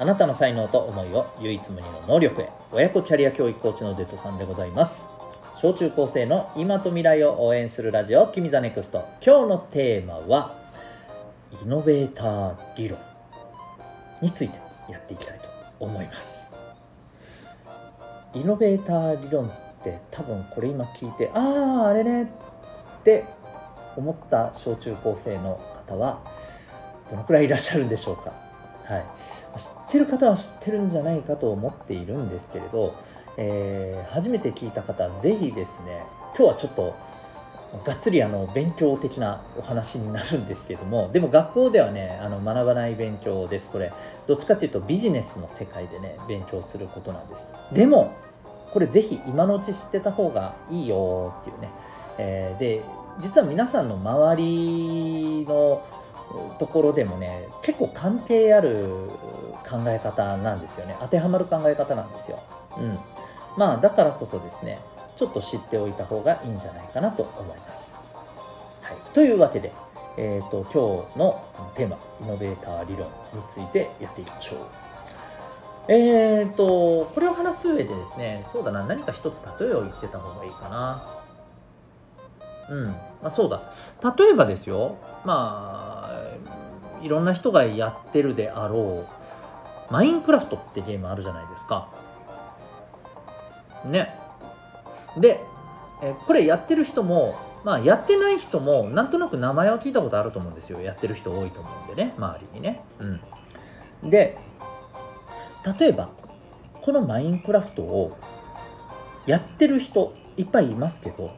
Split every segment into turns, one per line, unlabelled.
あなたの才能と思いを唯一無二の能力へ。親子キャリア教育コーチのデトさんでございます。小中高生の今と未来を応援するラジオ「君 the NEXT。今日のテーマはイノベーター理論についてやっていきたいと思います。イノベーター理論って多分これ今聞いてあああれねって思った小中高生の方はどのくらいいらっしゃるんでしょうか、はい、知ってる方は知ってるんじゃないかと思っているんですけれど、えー、初めて聞いた方ぜひですね今日はちょっとがっつりあの勉強的なお話になるんですけどもでも学校ではねあの学ばない勉強です。これどっちかっていうとビジネスの世界でね勉強することなんです。でもこれぜひ今のうち知ってた方がいいよっていうね、えー、で実は皆さんの周りのところでもね結構関係ある考え方なんですよね。当てはまる考え方なんですよ、うん、まあだからこそですねちょっと知っておいた方がいいんじゃないかなと思います、はい、というわけで、えーと、今日のテーマイノベーター理論についてやっていきましょう。えーとこれを話す上でですねそうだな何か一つ例えを言ってた方がいいかな。うん。まあそうだ。例えばですよ。まあいろんな人がやってるであろうマインクラフトってゲームあるじゃないですか。ね。でえこれやってる人もまあやってない人もなんとなく名前は聞いたことあると思うんですよ。やってる人多いと思うんでね周りにね。うん。で例えばこのマインクラフトをやってる人いっぱいいますけど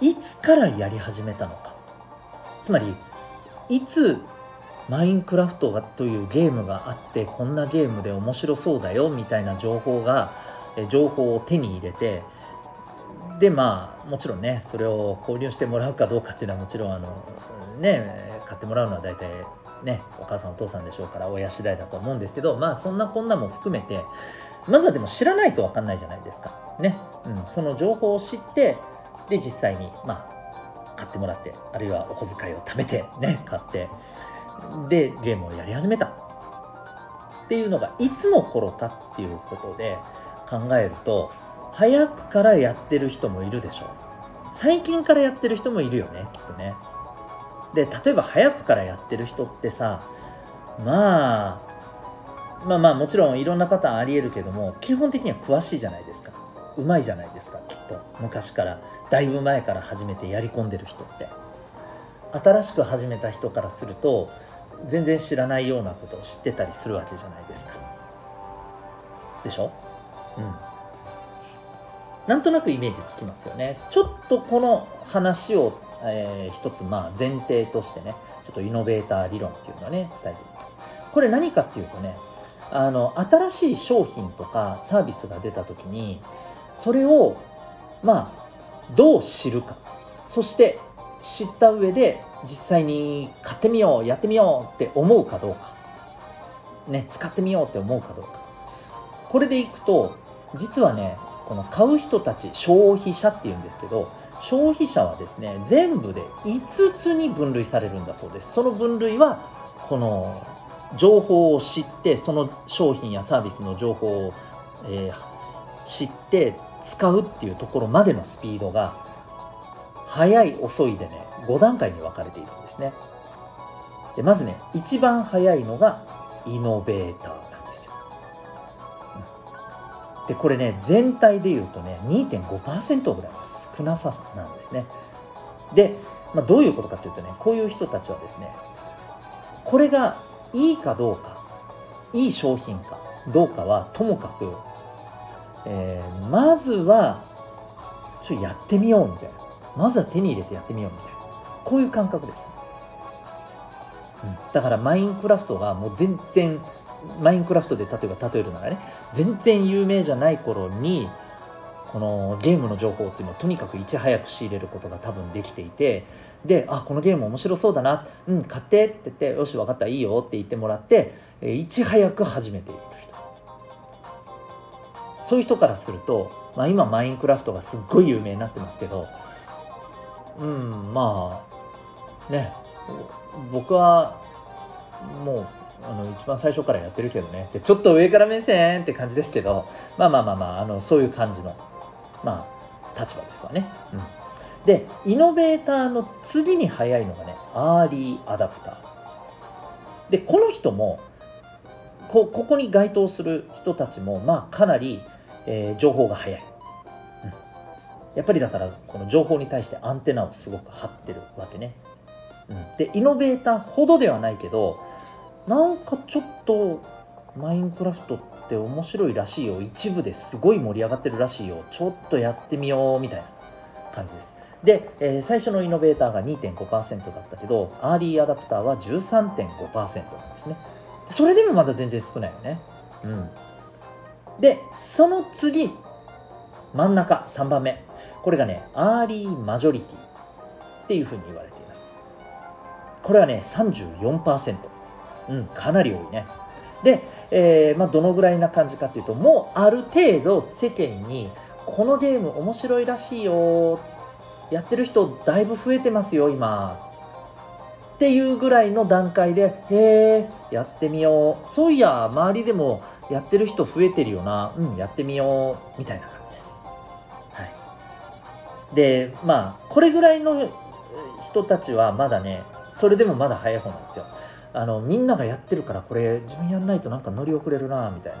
いつからやり始めたのか。つまりいつマインクラフトというゲームがあってこんなゲームで面白そうだよみたいな情報が情報を手に入れてでまあもちろんねそれを購入してもらうかどうかっていうのはもちろんあのね買ってもらうのは大体ねお母さんお父さんでしょうから親次第だと思うんですけどまあそんなこんなも含めてまずはでも知らないと分かんないじゃないですか。ね、うん、その情報を知ってで実際にまあ買ってもらってあるいはお小遣いを貯めてね買ってでゲームをやり始めた。っていうのがいつの頃かっていうことで考えると早くからやってる人もいるでしょう。最近からやってる人もいるよねきっとね。で例えば早くからやってる人ってさまあまあまあもちろんいろんなパターンありえるけども基本的には詳しいじゃないですか。うまいじゃないですか。と昔からだいぶ前から始めてやり込んでる人って。新しく始めた人からすると全然知らないようなことを知ってたりするわけじゃないですか。でしょ？うん。なんとなくイメージつきますよね。ちょっとこの話を、えー、一つまあ前提としてねちょっとイノベーター理論っていうのをね伝えていきます。これ何かっていうとねあの新しい商品とかサービスが出た時にそれをまあどう知るか。そして知った上で実際に買ってみようやってみようって思うかどうか。ね使ってみようって思うかどうか。これでいくと実はねこの買う人たち消費者っていうんですけど消費者はですね全部で5つに分類されるんだそうです。その分類はこの情報を知ってその商品やサービスの情報を、えー、知って使うっていうところまでのスピードが速い遅いでね5段階に分かれているんですね。でまずね一番速いのがイノベーターなんですよ、でこれね全体でいうとね2.5%ぐらいの少なさなんですね。で、まあ、どういうことかというとねこういう人たちはですねこれがいいかどうかいい商品かどうかはともかくえー、まずはちょっとやってみようみたいな。まずは手に入れてやってみようみたいな。こういう感覚です、うん、だからマインクラフトがもう全然マインクラフトで例えば例えるならね全然有名じゃない頃にこのゲームの情報っていうのをとにかくいち早く仕入れることが多分できていてであこのゲーム面白そうだな。うん買ってって言ってよし分かったいいよって言ってもらっていち早く始めている。そういう人からすると、まあ、今マインクラフトがすっごい有名になってますけどうんまあね僕はもうあの一番最初からやってるけどねでちょっと上から目線って感じですけどまあまあまあまああのそういう感じのまあ立場ですわね。うん、でイノベーターの次に早いのがねアーリーアダプター。でこの人もこここに該当する人たちもまあかなり、えー、情報が早い。うん。やっぱりだからこの情報に対してアンテナをすごく張ってるわけね。うん、でイノベーターほどではないけどなんかちょっとマインクラフトって面白いらしいよ。一部ですごい盛り上がってるらしいよ。ちょっとやってみようみたいな感じです。で、えー、最初のイノベーターが2.5%だったけどアーリーアダプターは13.5%なんですね。それでもまだ全然少ないよね。うん。でその次真ん中3番目。これがねアーリーマジョリティっていうふうに言われています。これはね34%うんかなり多いね。で、えーまあ、どのぐらいな感じかというともうある程度世間にこのゲーム面白いらしいよやってる人だいぶ増えてますよ今。っていうぐらいの段階でへえやってみよう。そういや周りでもやってる人増えてるよな。うんやってみよう。みたいな感じです、はい、でまあこれぐらいの人たちはまだねそれでもまだ早い方なんですよ。あのみんながやってるからこれ自分やんないとなんか乗り遅れるなみたいな。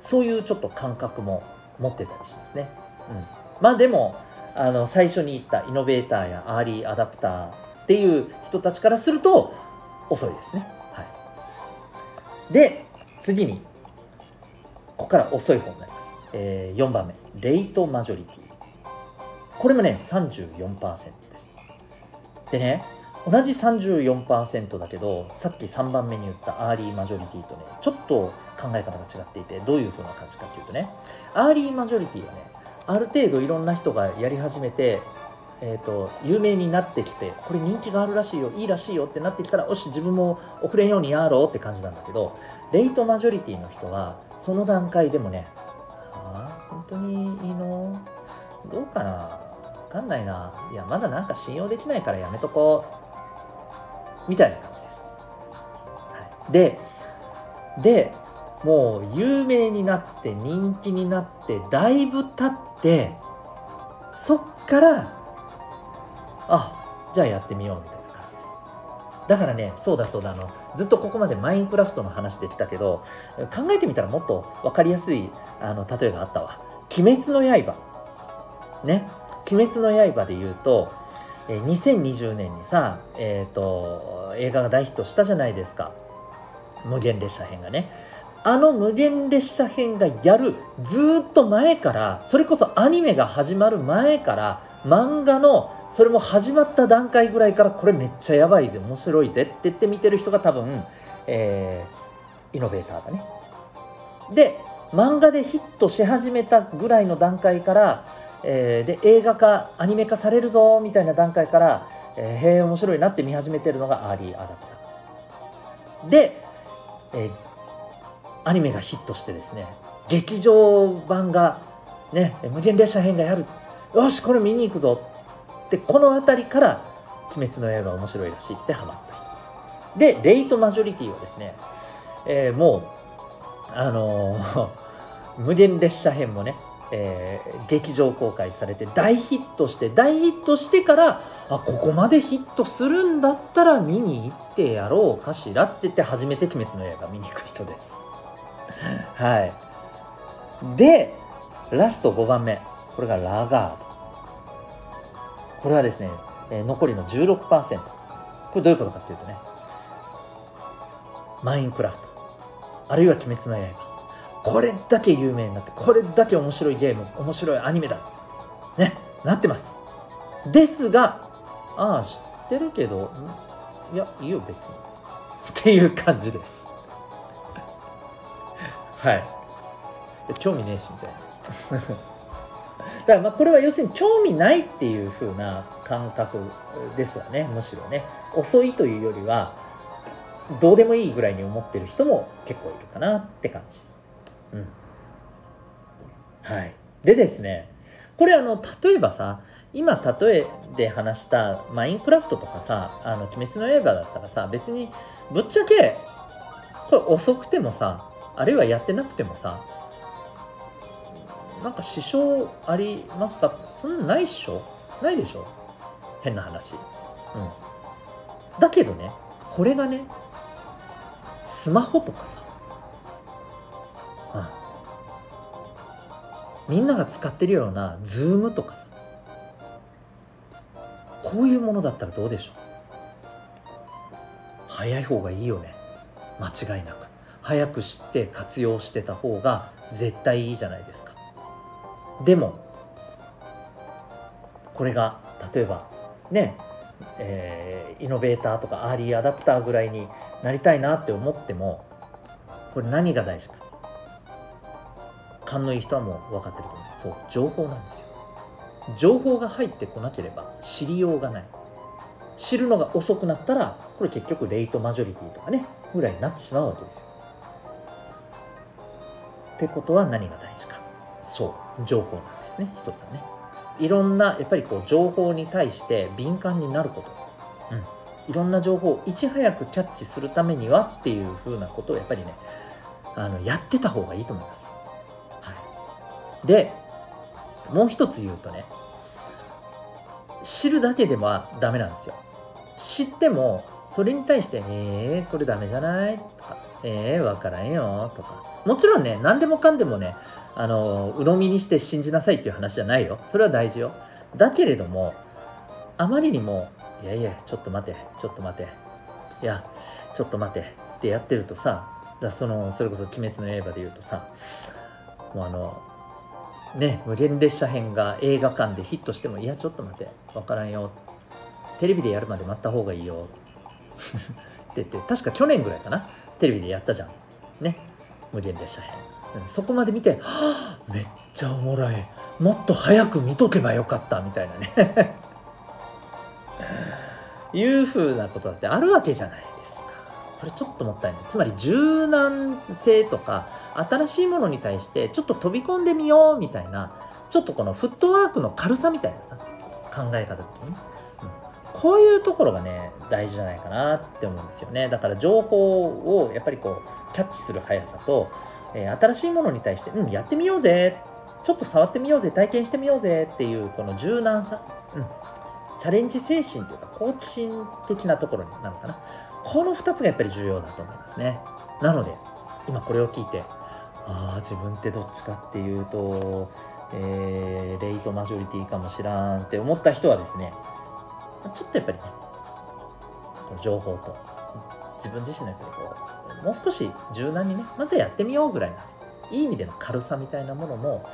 そういうちょっと感覚も持ってたりしますね。うん、まあでもあの最初に言ったイノベーターやアーリーアダプターっていう人たちからすると遅いですね。はい、で次にここから遅い方になります。えー、4番目レイトマジョリティこれもね34%です。でね同じ34%だけどさっき3番目に言ったアーリーマジョリティとねちょっと考え方が違っていてどういう風な感じかっていうとねアーリーマジョリティはねある程度いろんな人がやり始めてえーと、有名になってきてこれ人気があるらしいよいいらしいよってなってきたらよし自分も遅れんようにやろうって感じなんだけどレイトマジョリティの人はその段階でもねあ本当にいいの？どうかな？分かんないな。いやまだなんか信用できないからやめとこう。みたいな感じです。はい、ででもう有名になって人気になってだいぶ経ってそっからあじゃあやってみようみたいな感じです。だからねそうだそうだあのずっとここまでマインクラフトの話できたけど考えてみたらもっと分かりやすいあの例えがあったわ「鬼滅の刃」ね「鬼滅の刃」で言うと、2020年にさ、えーと、映画が大ヒットしたじゃないですか。無限列車編がね。あの無限列車編がやるずっと前からそれこそアニメが始まる前から漫画のそれも始まった段階ぐらいからこれめっちゃやばいぜ。面白いぜって言って見てる人が多分、えー、イノベーターだね。で漫画でヒットし始めたぐらいの段階からえー、で映画化アニメ化されるぞみたいな段階から、えー、へえ面白いなって見始めてるのがアーリーアダプター。で、えー、アニメがヒットしてですね劇場版がね無限列車編がやるよしこれ見に行くぞ。ってこの辺りから「鬼滅の刃」面白いらしいってハマった人。でレイトマジョリティはですね、えー、もうあのー、無限列車編もねえー、劇場公開されて大ヒットして大ヒットしてからあここまでヒットするんだったら見に行ってやろうかしらって言って初めて「鬼滅の刃」見に行く人です。はい。でラスト5番目。これがラガード。これはですね、え、残りの16%これどういうことかっていうとねマインクラフト。あるいは「鬼滅の刃」これだけ有名になってこれだけ面白いゲーム面白いアニメだ。ねなってます。ですがああ知ってるけどいやいいよ別に。っていう感じです。はい。興味ねえしみたいな。だからまあこれは要するに興味ないっていう風な感覚ですわねむしろね。遅いというよりはどうでもいいぐらいに思ってる人も結構いるかなって感じ。うん。はい。でですねこれあの例えばさ今例えで話したマインクラフトとかさ「あの鬼滅の刃」だったらさ別にぶっちゃけこれ遅くてもさあるいはやってなくてもさなんか支障ありますか？そんなないっしょ？ないでしょ？変な話。うん。だけどねこれがねスマホとかさ、うん、みんなが使ってるようなズームとかさ。こういうものだったらどうでしょう？早い方がいいよね。間違いなく。早く知って活用してた方が絶対いいじゃないですか。でもこれが例えばねえー、イノベーターとかアーリーアダプターぐらいになりたいなって思ってもこれ何が大事か。勘のいい人はもう分かってると思うんです。そう情報なんですよ。情報が入ってこなければ知りようがない。知るのが遅くなったらこれ結局レイトマジョリティとかねぐらいになってしまうわけですよ。ってことは何が大事か。そう。情報なんですね一つはね。いろんなやっぱりこう情報に対して敏感になること、うん、いろんな情報をいち早くキャッチするためにはっていうふうなことをやっぱりねあのやってた方がいいと思います、はい、でもう一つ言うとね知るだけではダメなんですよ。知ってもそれに対して「えー、これダメじゃない?」とか「えー、分からんよ」とか。もちろんね何でもかんでもねあの鵜呑みにして信じなさいっていう話じゃないよ。それは大事よ。だけれどもあまりにも「いやいやちょっと待てちょっと待ていやちょっと待て」ってやってるとさだそのそれこそ「鬼滅の刃」で言うとさもうあのね無限列車編が映画館でヒットしても「いやちょっと待て分からんよ」テレビでやるまで待った方がいいよ。って言って確か去年ぐらいかな。テレビでやったじゃん。ね。無限列車編。そこまで見て、はあ、めっちゃおもろい。もっと早く見とけばよかったみたいなね。いうふうなことだってあるわけじゃないですか。これちょっともったいない。つまり柔軟性とか新しいものに対してちょっと飛び込んでみようみたいなちょっとこのフットワークの軽さみたいなさ考え方ってね、うん、こういうところがね大事じゃないかなって思うんですよね。だから情報をやっぱりこうキャッチする速さとえ、新しいものに対して、うん、やってみようぜ、ちょっと触ってみようぜ、体験してみようぜっていう、この柔軟さ、うん、チャレンジ精神というか、好奇心的なところなのかな。この2つがやっぱり重要だと思いますね。なので、今これを聞いて、ああ、自分ってどっちかっていうと、えー、レイトマジョリティかもしらんって思った人はですね、ちょっとやっぱりね、情報と自分自身のやっぱりこうもう少し柔軟にねまずやってみようぐらいないい意味での軽さみたいなものも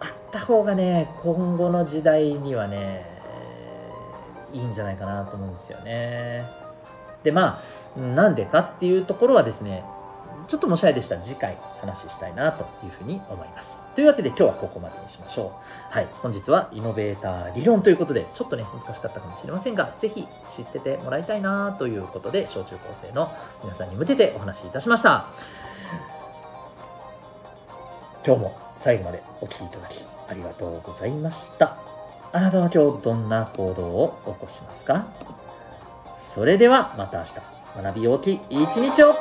あった方がね今後の時代にはねいいんじゃないかなと思うんですよね。でまあなんでかっていうところはですねちょっともしあれでしたら次回話したいなというふうに思います。というわけで今日はここまでにしましょう。はい、本日はイノベーター理論ということで、ちょっとね、難しかったかもしれませんが、ぜひ知っててもらいたいなということで、小中高生の皆さんに向けてお話しいたしました。今日も最後までお聴きいただきありがとうございました。あなたは今日どんな行動を起こしますか？それではまた明日、学び大きい一日を